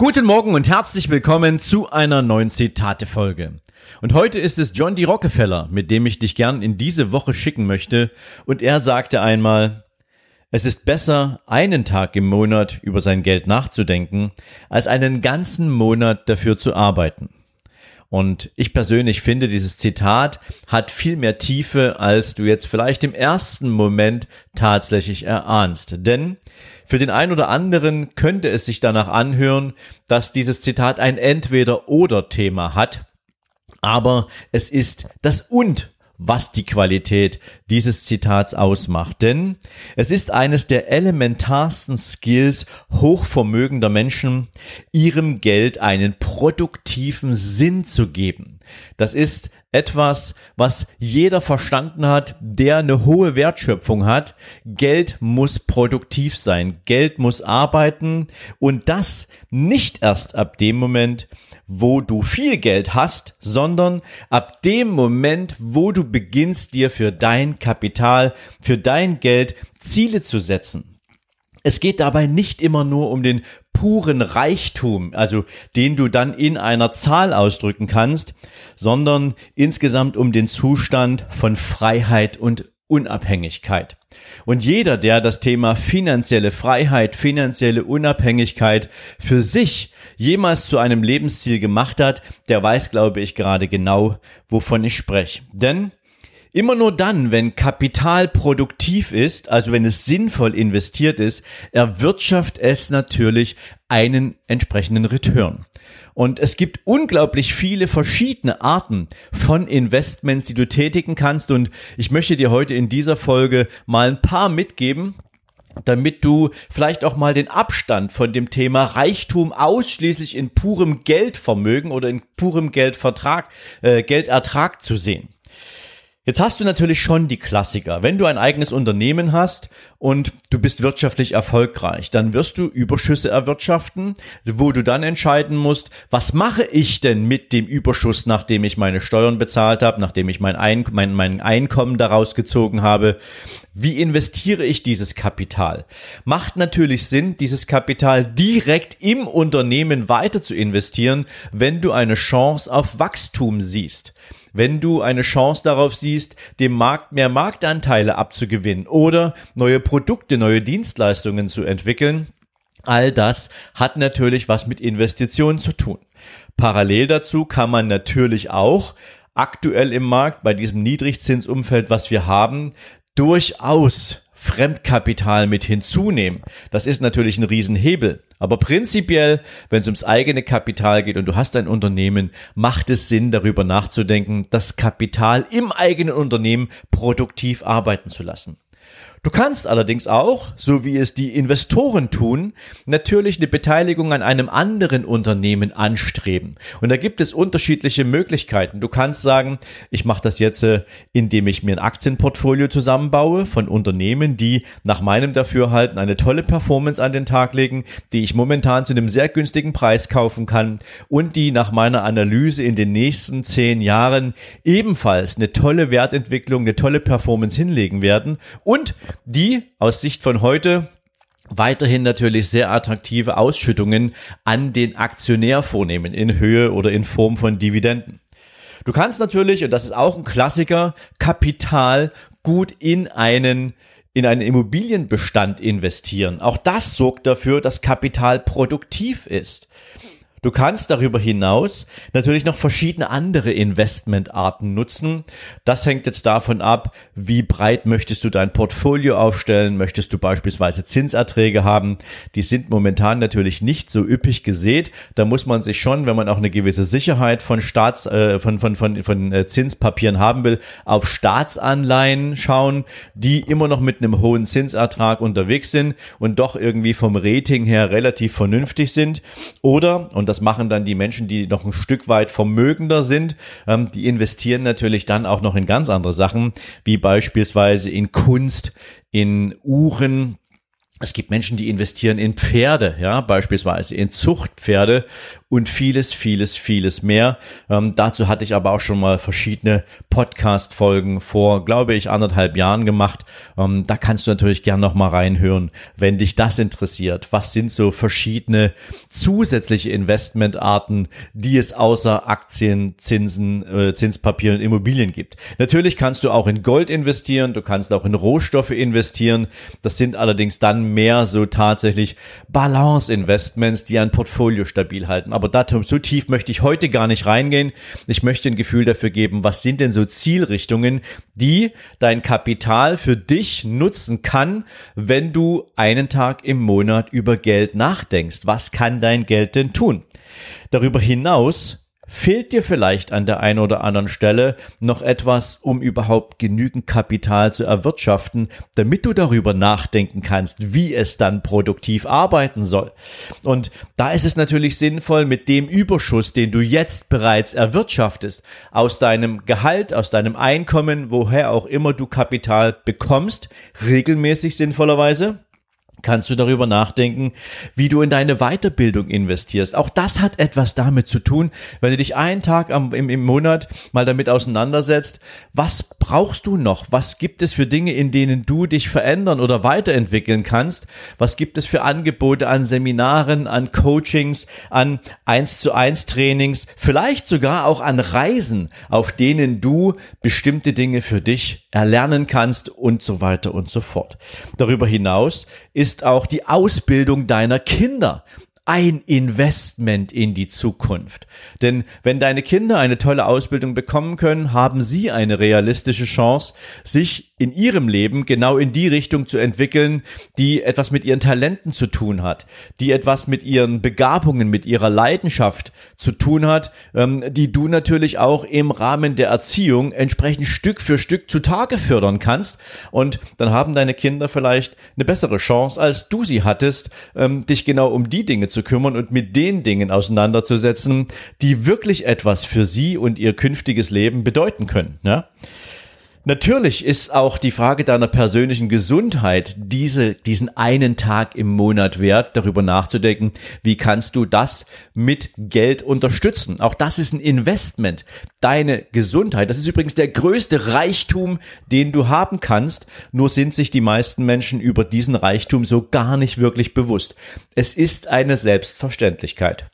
Guten Morgen und herzlich willkommen zu einer neuen Zitate-Folge. Und heute ist es John D. Rockefeller, mit dem ich dich gern in diese Woche schicken möchte. Und er sagte einmal, es ist besser, einen Tag im Monat über sein Geld nachzudenken, als einen ganzen Monat dafür zu arbeiten. Und ich persönlich finde, dieses Zitat hat viel mehr Tiefe, als du jetzt vielleicht im ersten Moment tatsächlich erahnst. Denn für den einen oder anderen könnte es sich danach anhören, dass dieses Zitat ein Entweder-oder-Thema hat. Aber es ist das Und was die Qualität dieses Zitats ausmacht. Denn es ist eines der elementarsten Skills hochvermögender Menschen, ihrem Geld einen produktiven Sinn zu geben. Das ist etwas, was jeder verstanden hat, der eine hohe Wertschöpfung hat. Geld muss produktiv sein, Geld muss arbeiten und das nicht erst ab dem Moment, wo du viel Geld hast, sondern ab dem Moment, wo du beginnst, dir für dein Kapital, für dein Geld Ziele zu setzen. Es geht dabei nicht immer nur um den puren Reichtum, also den du dann in einer Zahl ausdrücken kannst, sondern insgesamt um den Zustand von Freiheit und Unabhängigkeit. Und jeder, der das Thema finanzielle Freiheit, finanzielle Unabhängigkeit für sich jemals zu einem Lebensziel gemacht hat, der weiß, glaube ich, gerade genau, wovon ich spreche. Denn Immer nur dann, wenn Kapital produktiv ist, also wenn es sinnvoll investiert ist, erwirtschaftet es natürlich einen entsprechenden Return. Und es gibt unglaublich viele verschiedene Arten von Investments, die du tätigen kannst. Und ich möchte dir heute in dieser Folge mal ein paar mitgeben, damit du vielleicht auch mal den Abstand von dem Thema Reichtum ausschließlich in purem Geldvermögen oder in purem Geldvertrag, äh, Geldertrag zu sehen. Jetzt hast du natürlich schon die Klassiker. Wenn du ein eigenes Unternehmen hast und du bist wirtschaftlich erfolgreich, dann wirst du Überschüsse erwirtschaften, wo du dann entscheiden musst, was mache ich denn mit dem Überschuss, nachdem ich meine Steuern bezahlt habe, nachdem ich mein, Ein mein, mein Einkommen daraus gezogen habe. Wie investiere ich dieses Kapital? Macht natürlich Sinn, dieses Kapital direkt im Unternehmen weiter zu investieren, wenn du eine Chance auf Wachstum siehst wenn du eine Chance darauf siehst, dem Markt mehr Marktanteile abzugewinnen oder neue Produkte, neue Dienstleistungen zu entwickeln. All das hat natürlich was mit Investitionen zu tun. Parallel dazu kann man natürlich auch aktuell im Markt bei diesem Niedrigzinsumfeld, was wir haben, durchaus Fremdkapital mit hinzunehmen. Das ist natürlich ein Riesenhebel. Aber prinzipiell, wenn es ums eigene Kapital geht und du hast ein Unternehmen, macht es Sinn, darüber nachzudenken, das Kapital im eigenen Unternehmen produktiv arbeiten zu lassen. Du kannst allerdings auch, so wie es die Investoren tun, natürlich eine Beteiligung an einem anderen Unternehmen anstreben. Und da gibt es unterschiedliche Möglichkeiten. Du kannst sagen, ich mache das jetzt, äh, indem ich mir ein Aktienportfolio zusammenbaue von Unternehmen, die nach meinem Dafürhalten eine tolle Performance an den Tag legen, die ich momentan zu einem sehr günstigen Preis kaufen kann und die nach meiner Analyse in den nächsten zehn Jahren ebenfalls eine tolle Wertentwicklung, eine tolle Performance hinlegen werden und die aus Sicht von heute weiterhin natürlich sehr attraktive Ausschüttungen an den Aktionär vornehmen in Höhe oder in Form von Dividenden. Du kannst natürlich, und das ist auch ein Klassiker, Kapital gut in einen in einen Immobilienbestand investieren. Auch das sorgt dafür, dass Kapital produktiv ist. Du kannst darüber hinaus natürlich noch verschiedene andere Investmentarten nutzen. Das hängt jetzt davon ab, wie breit möchtest du dein Portfolio aufstellen. Möchtest du beispielsweise Zinserträge haben? Die sind momentan natürlich nicht so üppig gesät. Da muss man sich schon, wenn man auch eine gewisse Sicherheit von Staats, äh, von, von, von, von äh, Zinspapieren haben will, auf Staatsanleihen schauen, die immer noch mit einem hohen Zinsertrag unterwegs sind und doch irgendwie vom Rating her relativ vernünftig sind. Oder, und das machen dann die Menschen, die noch ein Stück weit vermögender sind. Ähm, die investieren natürlich dann auch noch in ganz andere Sachen, wie beispielsweise in Kunst, in Uhren, es gibt Menschen, die investieren in Pferde, ja, beispielsweise in Zuchtpferde und vieles, vieles, vieles mehr. Ähm, dazu hatte ich aber auch schon mal verschiedene Podcast-Folgen vor, glaube ich, anderthalb Jahren gemacht. Ähm, da kannst du natürlich gern noch mal reinhören, wenn dich das interessiert. Was sind so verschiedene zusätzliche Investmentarten, die es außer Aktien, Zinsen, äh, Zinspapieren, Immobilien gibt? Natürlich kannst du auch in Gold investieren, du kannst auch in Rohstoffe investieren. Das sind allerdings dann mehr so tatsächlich Balance-Investments, die ein Portfolio stabil halten aber dazu, so tief möchte ich heute gar nicht reingehen. Ich möchte ein Gefühl dafür geben, was sind denn so Zielrichtungen, die dein Kapital für dich nutzen kann, wenn du einen Tag im Monat über Geld nachdenkst. Was kann dein Geld denn tun? Darüber hinaus Fehlt dir vielleicht an der einen oder anderen Stelle noch etwas, um überhaupt genügend Kapital zu erwirtschaften, damit du darüber nachdenken kannst, wie es dann produktiv arbeiten soll? Und da ist es natürlich sinnvoll, mit dem Überschuss, den du jetzt bereits erwirtschaftest, aus deinem Gehalt, aus deinem Einkommen, woher auch immer du Kapital bekommst, regelmäßig sinnvollerweise, kannst du darüber nachdenken, wie du in deine Weiterbildung investierst. Auch das hat etwas damit zu tun, wenn du dich einen Tag am, im, im Monat mal damit auseinandersetzt, was brauchst du noch? Was gibt es für Dinge, in denen du dich verändern oder weiterentwickeln kannst? Was gibt es für Angebote an Seminaren, an Coachings, an 1 zu 1 Trainings, vielleicht sogar auch an Reisen, auf denen du bestimmte Dinge für dich erlernen kannst und so weiter und so fort. Darüber hinaus ist auch die Ausbildung deiner Kinder ein Investment in die Zukunft. Denn wenn deine Kinder eine tolle Ausbildung bekommen können, haben sie eine realistische Chance, sich in ihrem Leben genau in die Richtung zu entwickeln, die etwas mit ihren Talenten zu tun hat, die etwas mit ihren Begabungen, mit ihrer Leidenschaft zu tun hat, ähm, die du natürlich auch im Rahmen der Erziehung entsprechend Stück für Stück zutage fördern kannst. Und dann haben deine Kinder vielleicht eine bessere Chance, als du sie hattest, ähm, dich genau um die Dinge zu kümmern und mit den Dingen auseinanderzusetzen, die wirklich etwas für sie und ihr künftiges Leben bedeuten können. Ja? Natürlich ist auch die Frage deiner persönlichen Gesundheit diese, diesen einen Tag im Monat wert, darüber nachzudenken, wie kannst du das mit Geld unterstützen. Auch das ist ein Investment. Deine Gesundheit, das ist übrigens der größte Reichtum, den du haben kannst. Nur sind sich die meisten Menschen über diesen Reichtum so gar nicht wirklich bewusst. Es ist eine Selbstverständlichkeit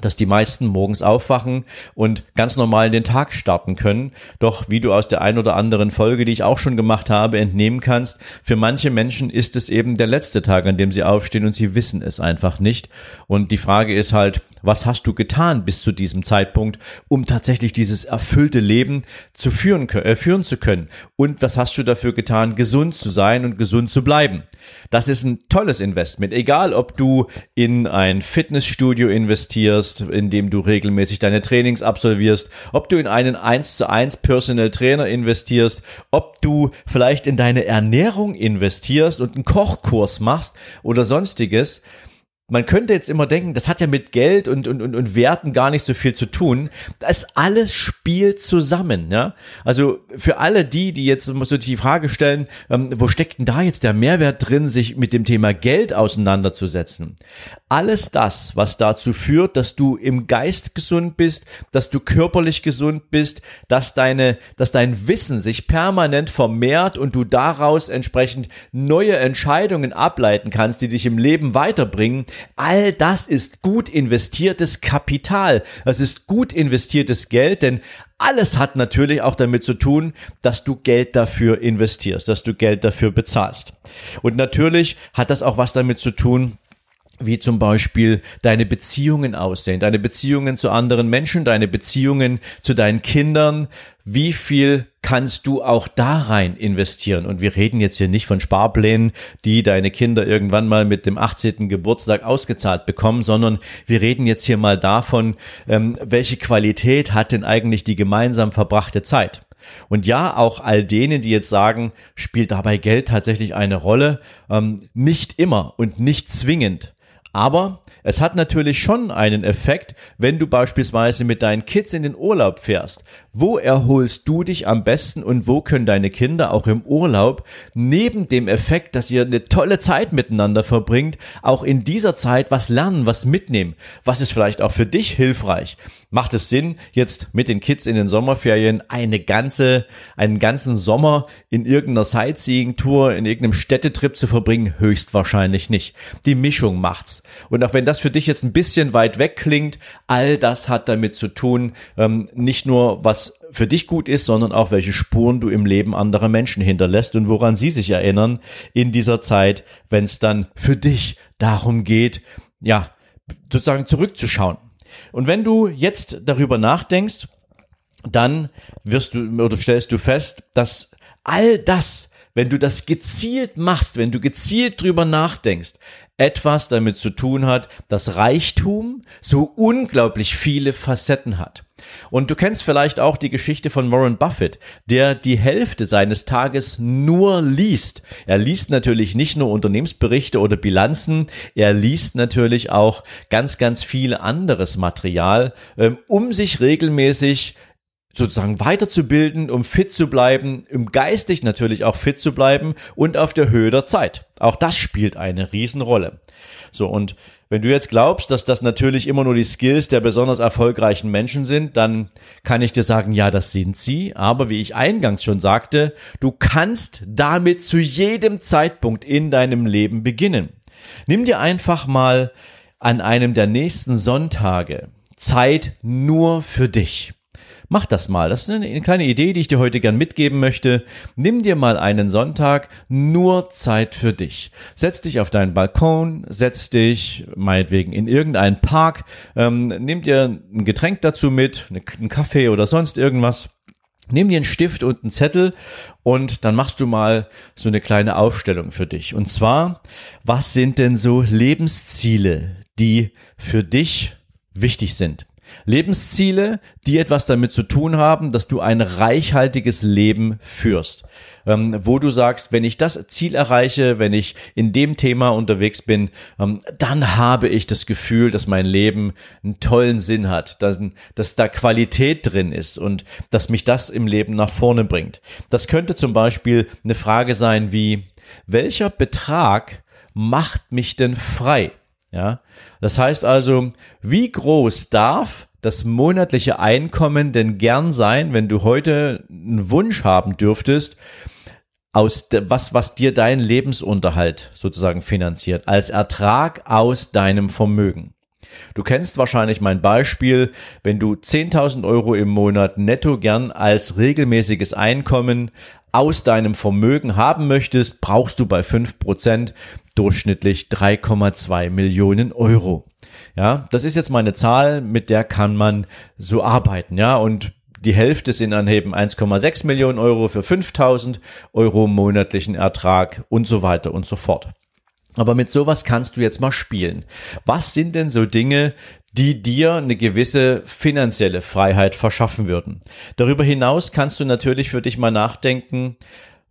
dass die meisten morgens aufwachen und ganz normal den Tag starten können. Doch wie du aus der ein oder anderen Folge, die ich auch schon gemacht habe, entnehmen kannst, für manche Menschen ist es eben der letzte Tag, an dem sie aufstehen und sie wissen es einfach nicht. Und die Frage ist halt, was hast du getan bis zu diesem Zeitpunkt, um tatsächlich dieses erfüllte Leben zu führen, äh, führen zu können? Und was hast du dafür getan, gesund zu sein und gesund zu bleiben? Das ist ein tolles Investment. Egal, ob du in ein Fitnessstudio investierst, in dem du regelmäßig deine Trainings absolvierst, ob du in einen 1 zu 1 Personal Trainer investierst, ob du vielleicht in deine Ernährung investierst und einen Kochkurs machst oder sonstiges man könnte jetzt immer denken, das hat ja mit Geld und, und, und, und Werten gar nicht so viel zu tun. Das alles spielt zusammen. Ja? Also für alle die, die jetzt so die Frage stellen, ähm, wo steckt denn da jetzt der Mehrwert drin, sich mit dem Thema Geld auseinanderzusetzen? Alles das, was dazu führt, dass du im Geist gesund bist, dass du körperlich gesund bist, dass deine, dass dein Wissen sich permanent vermehrt und du daraus entsprechend neue Entscheidungen ableiten kannst, die dich im Leben weiterbringen, All das ist gut investiertes Kapital. Das ist gut investiertes Geld, denn alles hat natürlich auch damit zu tun, dass du Geld dafür investierst, dass du Geld dafür bezahlst. Und natürlich hat das auch was damit zu tun, wie zum Beispiel deine Beziehungen aussehen, deine Beziehungen zu anderen Menschen, deine Beziehungen zu deinen Kindern, wie viel kannst du auch da rein investieren? Und wir reden jetzt hier nicht von Sparplänen, die deine Kinder irgendwann mal mit dem 18. Geburtstag ausgezahlt bekommen, sondern wir reden jetzt hier mal davon, ähm, welche Qualität hat denn eigentlich die gemeinsam verbrachte Zeit? Und ja, auch all denen, die jetzt sagen, spielt dabei Geld tatsächlich eine Rolle, ähm, nicht immer und nicht zwingend. Aber es hat natürlich schon einen Effekt, wenn du beispielsweise mit deinen Kids in den Urlaub fährst. Wo erholst du dich am besten und wo können deine Kinder auch im Urlaub neben dem Effekt, dass ihr eine tolle Zeit miteinander verbringt, auch in dieser Zeit was lernen, was mitnehmen? Was ist vielleicht auch für dich hilfreich? Macht es Sinn, jetzt mit den Kids in den Sommerferien eine ganze, einen ganzen Sommer in irgendeiner Sightseeing-Tour, in irgendeinem Städtetrip zu verbringen? Höchstwahrscheinlich nicht. Die Mischung macht's. Und auch wenn das für dich jetzt ein bisschen weit weg klingt, all das hat damit zu tun, ähm, nicht nur was für dich gut ist, sondern auch welche Spuren du im Leben anderer Menschen hinterlässt und woran sie sich erinnern in dieser Zeit, wenn es dann für dich darum geht, ja, sozusagen zurückzuschauen. Und wenn du jetzt darüber nachdenkst, dann wirst du oder stellst du fest, dass all das, wenn du das gezielt machst, wenn du gezielt drüber nachdenkst, etwas damit zu tun hat, dass Reichtum so unglaublich viele Facetten hat. Und du kennst vielleicht auch die Geschichte von Warren Buffett, der die Hälfte seines Tages nur liest. Er liest natürlich nicht nur Unternehmensberichte oder Bilanzen, er liest natürlich auch ganz, ganz viel anderes Material, ähm, um sich regelmäßig sozusagen weiterzubilden, um fit zu bleiben, um geistig natürlich auch fit zu bleiben und auf der Höhe der Zeit. Auch das spielt eine Riesenrolle. So, und wenn du jetzt glaubst, dass das natürlich immer nur die Skills der besonders erfolgreichen Menschen sind, dann kann ich dir sagen, ja, das sind sie. Aber wie ich eingangs schon sagte, du kannst damit zu jedem Zeitpunkt in deinem Leben beginnen. Nimm dir einfach mal an einem der nächsten Sonntage Zeit nur für dich. Mach das mal. Das ist eine kleine Idee, die ich dir heute gern mitgeben möchte. Nimm dir mal einen Sonntag nur Zeit für dich. Setz dich auf deinen Balkon, setz dich meinetwegen in irgendeinen Park, ähm, nimm dir ein Getränk dazu mit, einen Kaffee oder sonst irgendwas. Nimm dir einen Stift und einen Zettel und dann machst du mal so eine kleine Aufstellung für dich. Und zwar, was sind denn so Lebensziele, die für dich wichtig sind? Lebensziele, die etwas damit zu tun haben, dass du ein reichhaltiges Leben führst. Ähm, wo du sagst, wenn ich das Ziel erreiche, wenn ich in dem Thema unterwegs bin, ähm, dann habe ich das Gefühl, dass mein Leben einen tollen Sinn hat, dass, dass da Qualität drin ist und dass mich das im Leben nach vorne bringt. Das könnte zum Beispiel eine Frage sein wie, welcher Betrag macht mich denn frei? Ja, das heißt also, wie groß darf das monatliche Einkommen denn gern sein, wenn du heute einen Wunsch haben dürftest, aus was, was dir deinen Lebensunterhalt sozusagen finanziert, als Ertrag aus deinem Vermögen. Du kennst wahrscheinlich mein Beispiel, wenn du 10.000 Euro im Monat netto gern als regelmäßiges Einkommen aus deinem Vermögen haben möchtest, brauchst du bei 5% durchschnittlich 3,2 Millionen Euro. Ja, das ist jetzt mal eine Zahl, mit der kann man so arbeiten, ja, und die Hälfte sind dann eben 1,6 Millionen Euro für 5000 Euro monatlichen Ertrag und so weiter und so fort. Aber mit sowas kannst du jetzt mal spielen. Was sind denn so Dinge, die dir eine gewisse finanzielle Freiheit verschaffen würden? Darüber hinaus kannst du natürlich für dich mal nachdenken,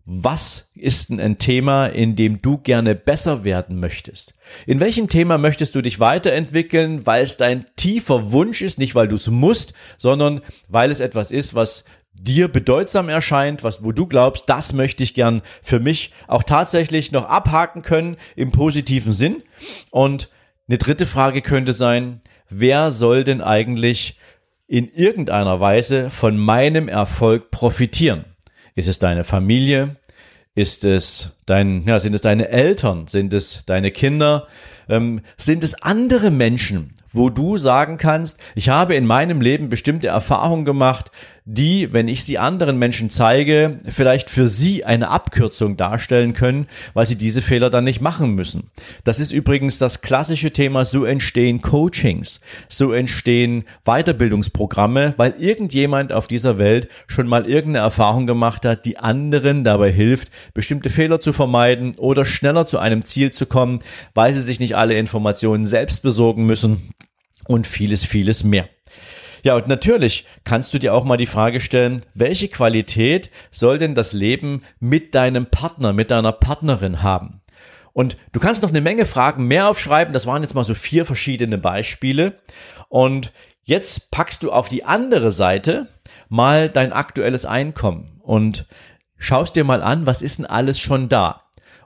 was ist denn ein Thema, in dem du gerne besser werden möchtest? In welchem Thema möchtest du dich weiterentwickeln, weil es dein tiefer Wunsch ist, nicht weil du es musst, sondern weil es etwas ist, was dir bedeutsam erscheint, was, wo du glaubst, das möchte ich gern für mich auch tatsächlich noch abhaken können im positiven Sinn. Und eine dritte Frage könnte sein, wer soll denn eigentlich in irgendeiner Weise von meinem Erfolg profitieren? Ist es deine Familie? Ist es dein, ja, sind es deine Eltern? Sind es deine Kinder? Ähm, sind es andere Menschen, wo du sagen kannst, ich habe in meinem Leben bestimmte Erfahrungen gemacht, die, wenn ich sie anderen Menschen zeige, vielleicht für sie eine Abkürzung darstellen können, weil sie diese Fehler dann nicht machen müssen. Das ist übrigens das klassische Thema, so entstehen Coachings, so entstehen Weiterbildungsprogramme, weil irgendjemand auf dieser Welt schon mal irgendeine Erfahrung gemacht hat, die anderen dabei hilft, bestimmte Fehler zu vermeiden oder schneller zu einem Ziel zu kommen, weil sie sich nicht alle Informationen selbst besorgen müssen und vieles, vieles mehr. Ja, und natürlich kannst du dir auch mal die Frage stellen, welche Qualität soll denn das Leben mit deinem Partner, mit deiner Partnerin haben? Und du kannst noch eine Menge Fragen mehr aufschreiben. Das waren jetzt mal so vier verschiedene Beispiele. Und jetzt packst du auf die andere Seite mal dein aktuelles Einkommen und schaust dir mal an, was ist denn alles schon da?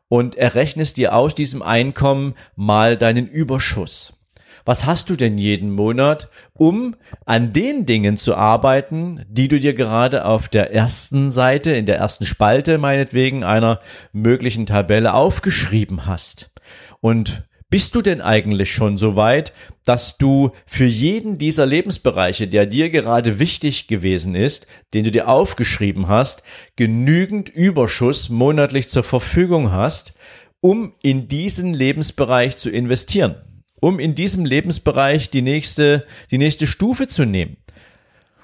Und errechnest dir aus diesem Einkommen mal deinen Überschuss was hast du denn jeden Monat, um an den Dingen zu arbeiten, die du dir gerade auf der ersten Seite, in der ersten Spalte meinetwegen einer möglichen Tabelle aufgeschrieben hast. Und bist du denn eigentlich schon so weit, dass du für jeden dieser Lebensbereiche, der dir gerade wichtig gewesen ist, den du dir aufgeschrieben hast, genügend Überschuss monatlich zur Verfügung hast, um in diesen Lebensbereich zu investieren? Um in diesem Lebensbereich die nächste, die nächste Stufe zu nehmen.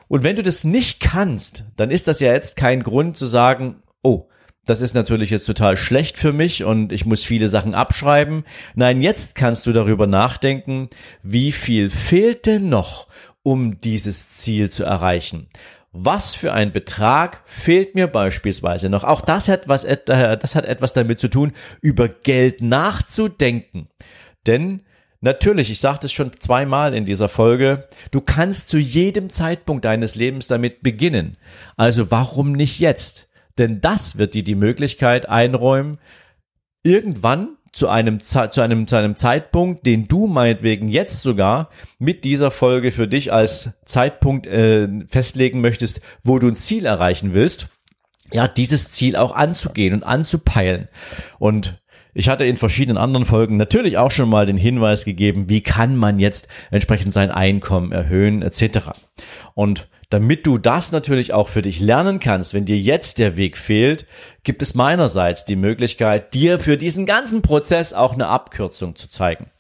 Und wenn du das nicht kannst, dann ist das ja jetzt kein Grund zu sagen, oh, das ist natürlich jetzt total schlecht für mich und ich muss viele Sachen abschreiben. Nein, jetzt kannst du darüber nachdenken, wie viel fehlt denn noch, um dieses Ziel zu erreichen? Was für ein Betrag fehlt mir beispielsweise noch? Auch das hat was, äh, das hat etwas damit zu tun, über Geld nachzudenken. Denn Natürlich, ich sagte es schon zweimal in dieser Folge, du kannst zu jedem Zeitpunkt deines Lebens damit beginnen. Also warum nicht jetzt? Denn das wird dir die Möglichkeit einräumen, irgendwann zu einem, zu einem, zu einem Zeitpunkt, den du meinetwegen jetzt sogar mit dieser Folge für dich als Zeitpunkt äh, festlegen möchtest, wo du ein Ziel erreichen willst, ja, dieses Ziel auch anzugehen und anzupeilen. Und ich hatte in verschiedenen anderen Folgen natürlich auch schon mal den Hinweis gegeben, wie kann man jetzt entsprechend sein Einkommen erhöhen etc. Und damit du das natürlich auch für dich lernen kannst, wenn dir jetzt der Weg fehlt, gibt es meinerseits die Möglichkeit, dir für diesen ganzen Prozess auch eine Abkürzung zu zeigen.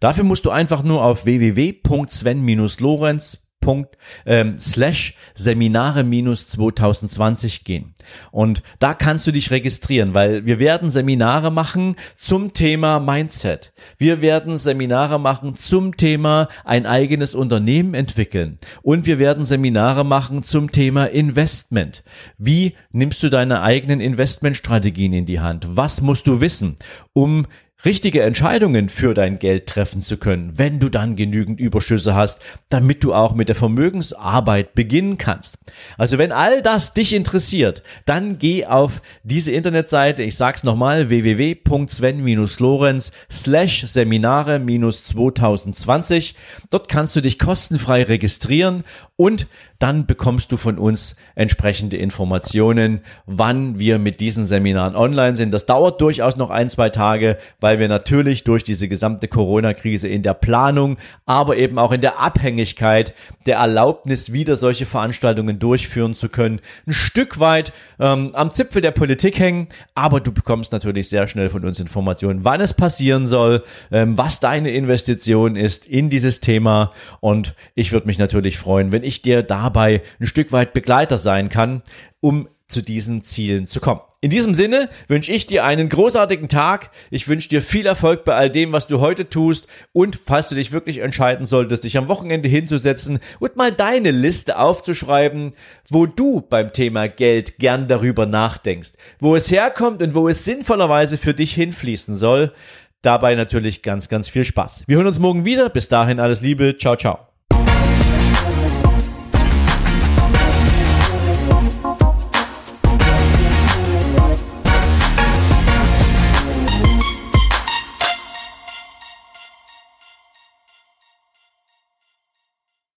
Dafür musst du einfach nur auf www.sven-lorenz Punkt, ähm, slash Seminare minus 2020 gehen. Und da kannst du dich registrieren, weil wir werden Seminare machen zum Thema Mindset. Wir werden Seminare machen zum Thema ein eigenes Unternehmen entwickeln. Und wir werden Seminare machen zum Thema Investment. Wie nimmst du deine eigenen Investmentstrategien in die Hand? Was musst du wissen, um richtige Entscheidungen für dein Geld treffen zu können, wenn du dann genügend Überschüsse hast, damit du auch mit der Vermögensarbeit beginnen kannst. Also wenn all das dich interessiert, dann geh auf diese Internetseite, ich sag's nochmal, www.sven-lorenz slash Seminare 2020. Dort kannst du dich kostenfrei registrieren und dann bekommst du von uns entsprechende Informationen, wann wir mit diesen Seminaren online sind. Das dauert durchaus noch ein, zwei Tage, weil wir natürlich durch diese gesamte Corona-Krise in der Planung, aber eben auch in der Abhängigkeit der Erlaubnis, wieder solche Veranstaltungen durchführen zu können, ein Stück weit ähm, am Zipfel der Politik hängen. Aber du bekommst natürlich sehr schnell von uns Informationen, wann es passieren soll, ähm, was deine Investition ist in dieses Thema. Und ich würde mich natürlich freuen, wenn ich dir da dabei ein Stück weit Begleiter sein kann, um zu diesen Zielen zu kommen. In diesem Sinne wünsche ich dir einen großartigen Tag. Ich wünsche dir viel Erfolg bei all dem, was du heute tust. Und falls du dich wirklich entscheiden solltest, dich am Wochenende hinzusetzen und mal deine Liste aufzuschreiben, wo du beim Thema Geld gern darüber nachdenkst, wo es herkommt und wo es sinnvollerweise für dich hinfließen soll. Dabei natürlich ganz, ganz viel Spaß. Wir hören uns morgen wieder. Bis dahin alles Liebe. Ciao, ciao.